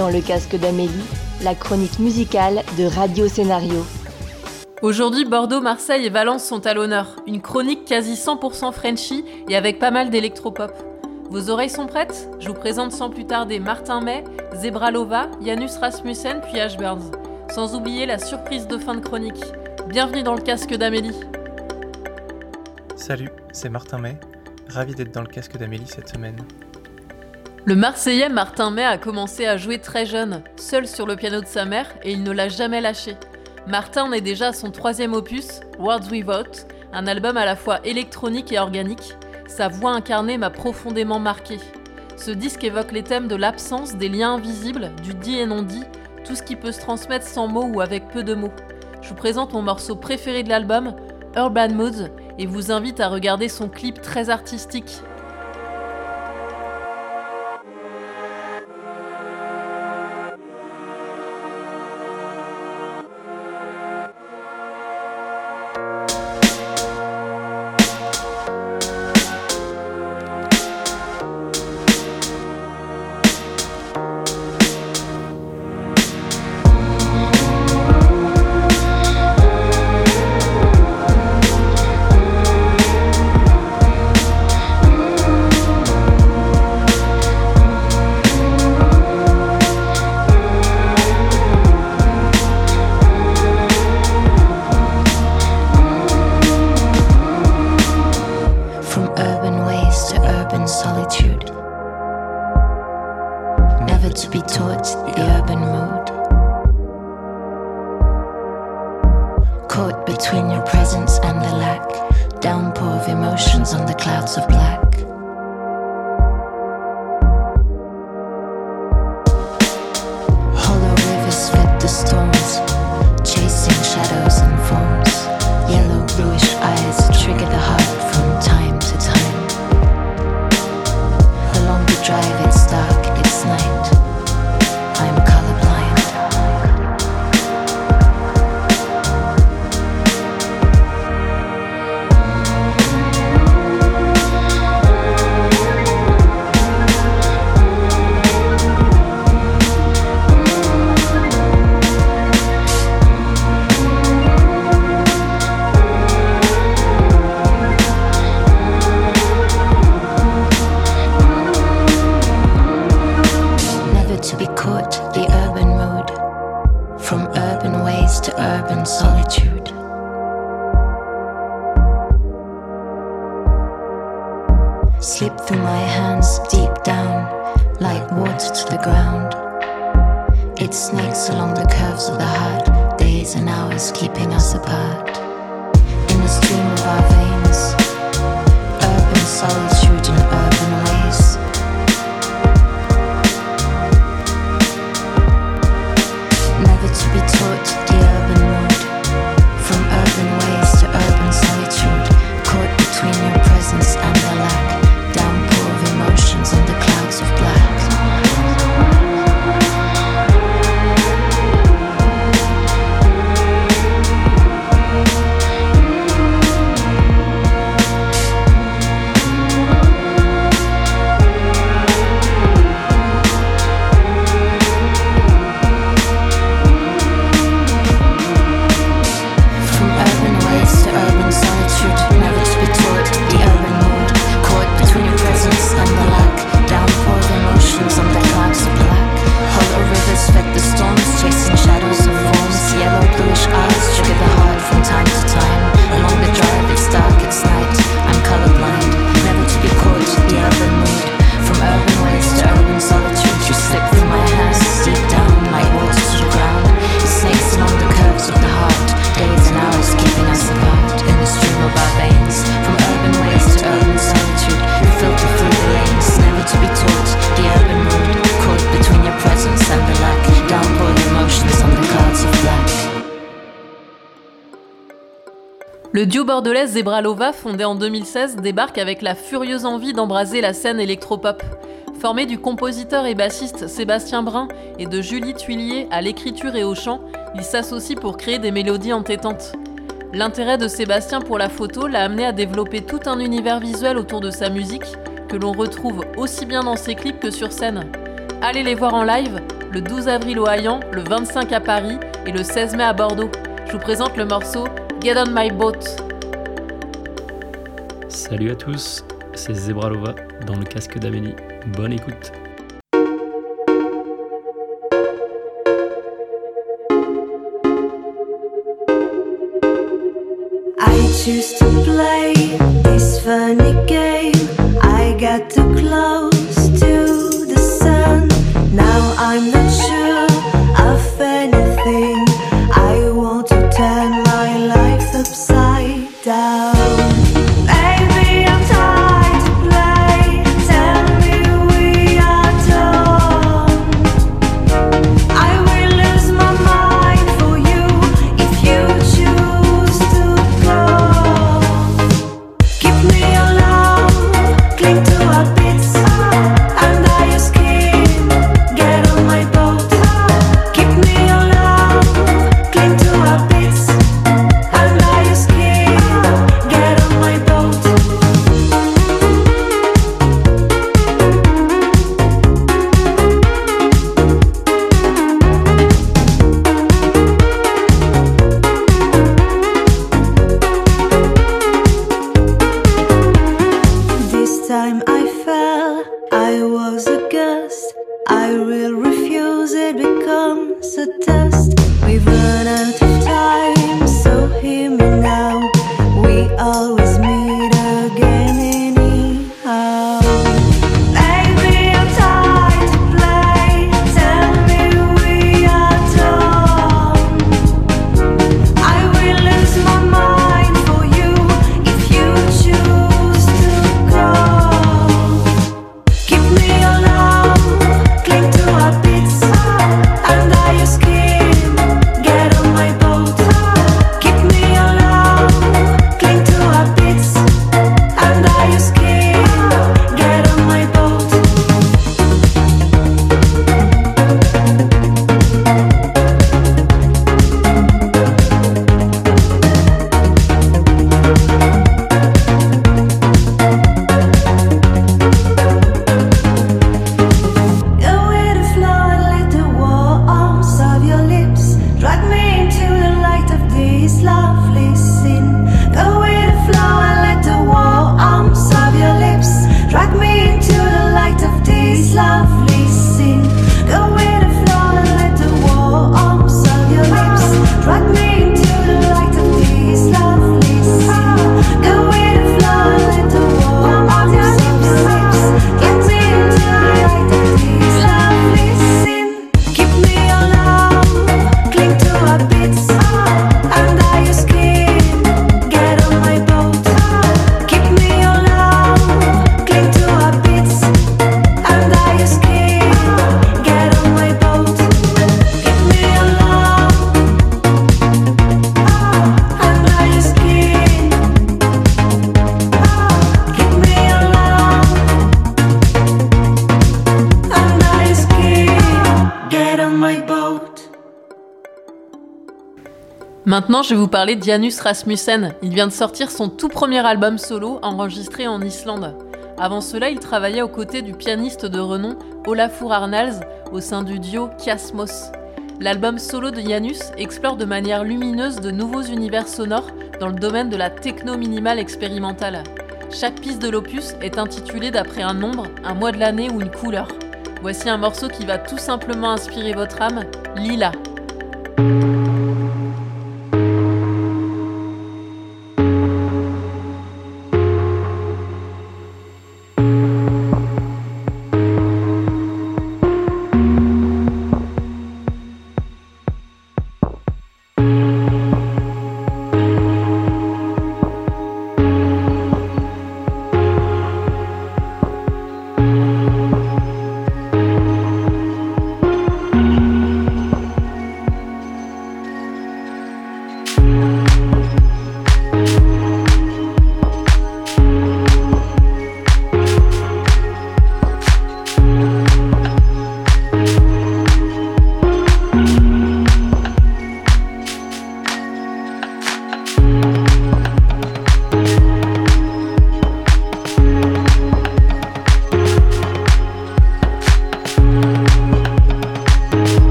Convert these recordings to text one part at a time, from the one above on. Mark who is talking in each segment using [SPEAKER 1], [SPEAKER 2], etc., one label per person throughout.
[SPEAKER 1] Dans le casque d'Amélie, la chronique musicale de Radio Scénario.
[SPEAKER 2] Aujourd'hui, Bordeaux, Marseille et Valence sont à l'honneur. Une chronique quasi 100% Frenchy et avec pas mal d'électropop. Vos oreilles sont prêtes? Je vous présente sans plus tarder Martin May, Zebralova, Janus Rasmussen puis Ashburns. Sans oublier la surprise de fin de chronique. Bienvenue dans le casque d'Amélie.
[SPEAKER 3] Salut, c'est Martin May. Ravi d'être dans le casque d'Amélie cette semaine.
[SPEAKER 2] Le Marseillais Martin May a commencé à jouer très jeune, seul sur le piano de sa mère, et il ne l'a jamais lâché. Martin est déjà à son troisième opus, Words Without, un album à la fois électronique et organique, sa voix incarnée m'a profondément marqué. Ce disque évoque les thèmes de l'absence, des liens invisibles, du dit et non dit, tout ce qui peut se transmettre sans mots ou avec peu de mots. Je vous présente mon morceau préféré de l'album, Urban Moods, et vous invite à regarder son clip très artistique. Caught between your presence and the lack. Downpour of emotions on the clouds of black. Le duo bordelais Zebralova, fondé en 2016, débarque avec la furieuse envie d'embraser la scène électropop. Formé du compositeur et bassiste Sébastien Brun et de Julie Tuilier à l'écriture et au chant, ils s'associent pour créer des mélodies entêtantes. L'intérêt de Sébastien pour la photo l'a amené à développer tout un univers visuel autour de sa musique, que l'on retrouve aussi bien dans ses clips que sur scène. Allez les voir en live,
[SPEAKER 4] le 12 avril au Hayan, le 25 à Paris et le 16 mai à Bordeaux. Je vous présente le morceau Get on my boat.
[SPEAKER 5] Salut à tous, c'est Zebralova dans le casque d'Amélie. Bonne écoute.
[SPEAKER 6] I choose to play this funny game. I got too close to the sun. Now I'm not sure. always
[SPEAKER 4] Maintenant, je vais vous parler d'Janus Rasmussen. Il vient de sortir son tout premier album solo enregistré en Islande. Avant cela, il travaillait aux côtés du pianiste de renom Olafur Arnalds au sein du duo Chiasmos. L'album solo de Janus explore de manière lumineuse de nouveaux univers sonores dans le domaine de la techno minimale expérimentale. Chaque piste de l'opus est intitulée d'après un nombre, un mois de l'année ou une couleur. Voici un morceau qui va tout simplement inspirer votre âme, Lila,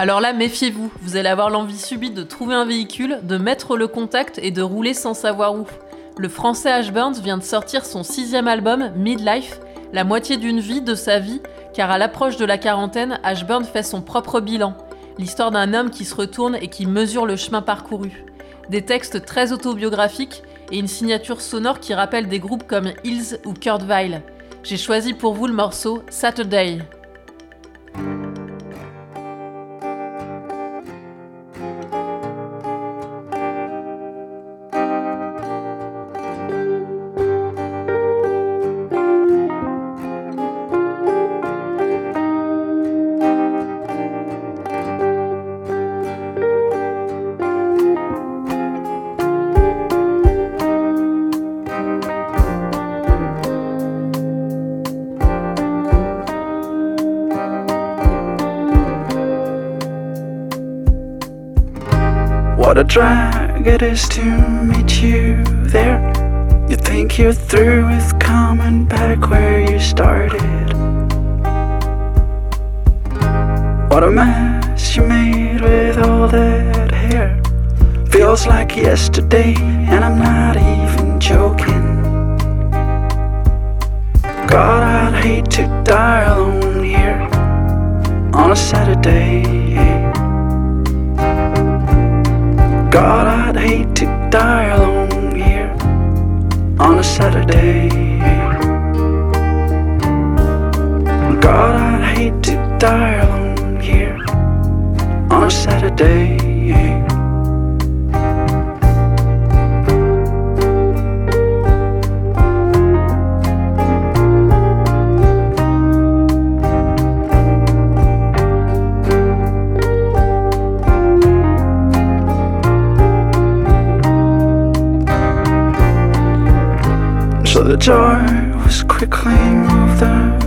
[SPEAKER 4] Alors là, méfiez-vous, vous allez avoir l'envie subite de trouver un véhicule, de mettre le contact et de rouler sans savoir où. Le français Ash Burns vient de sortir son sixième album, Midlife, la moitié d'une vie de sa vie, car à l'approche de la quarantaine, Ash Burns fait son propre bilan, l'histoire d'un homme qui se retourne et qui mesure le chemin parcouru. Des textes très autobiographiques et une signature sonore qui rappelle des groupes comme Hills ou Kurt Weill. J'ai choisi pour vous le morceau Saturday.
[SPEAKER 7] Drag it is to meet you there. You think you're through with coming back where you started. What a mess you made with all that hair. Feels like yesterday, and I'm not even joking. God, I'd hate to die alone here on a Saturday. God, I'd hate to die alone here on a Saturday. God, I'd hate to die alone here on a Saturday. Was quickly moved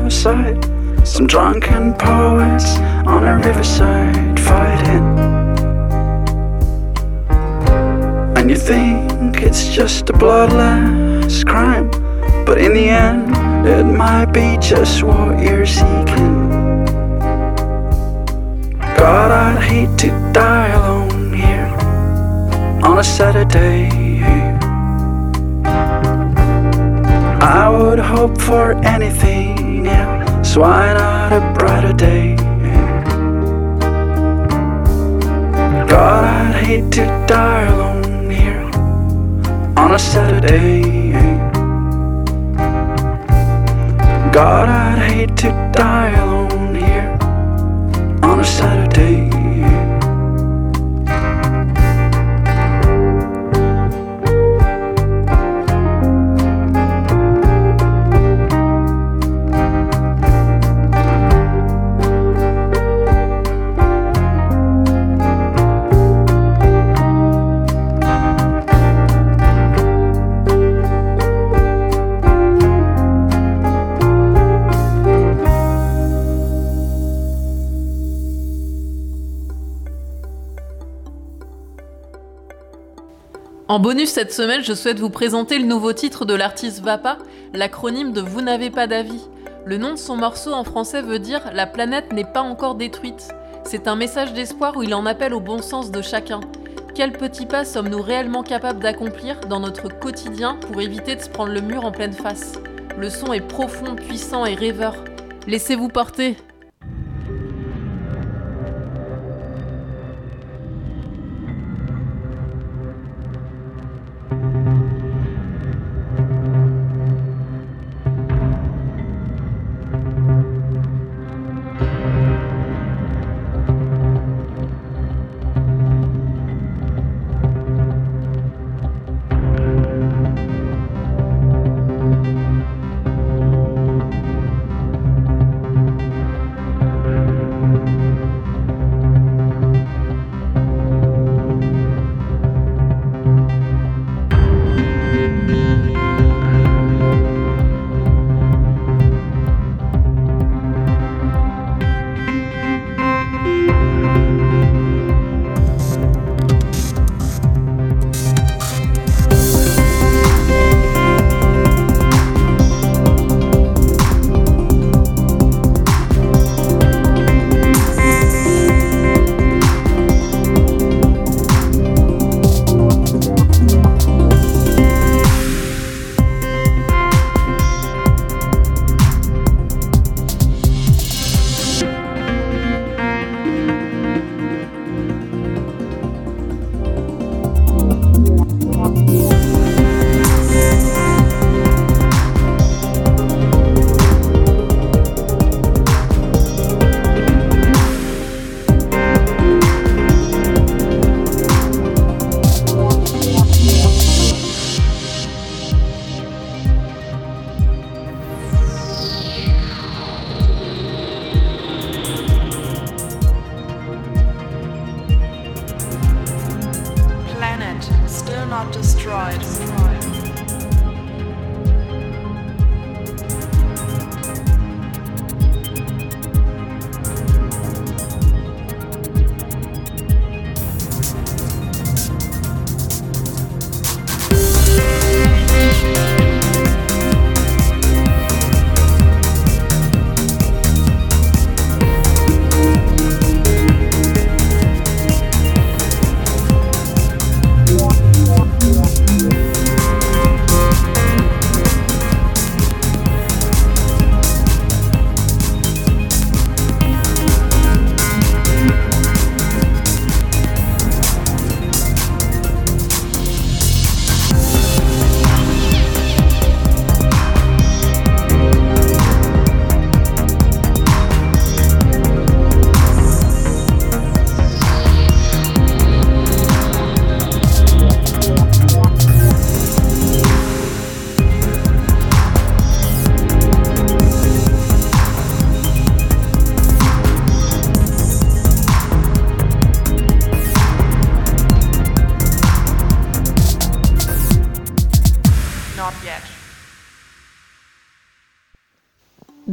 [SPEAKER 7] aside. Some drunken poets on a riverside fighting. And you think it's just a bloodless crime, but in the end, it might be just what you're seeking. God, I'd hate to die alone here on a Saturday. I would hope for anything else. Why not a brighter day? God, I'd hate to die alone here on a Saturday. God, I'd hate to die alone here on a Saturday.
[SPEAKER 4] En bonus cette semaine, je souhaite vous présenter le nouveau titre de l'artiste Vapa, l'acronyme de Vous n'avez pas d'avis. Le nom de son morceau en français veut dire La planète n'est pas encore détruite. C'est un message d'espoir où il en appelle au bon sens de chacun. Quel petit pas sommes-nous réellement capables d'accomplir dans notre quotidien pour éviter de se prendre le mur en pleine face? Le son est profond, puissant et rêveur. Laissez-vous porter.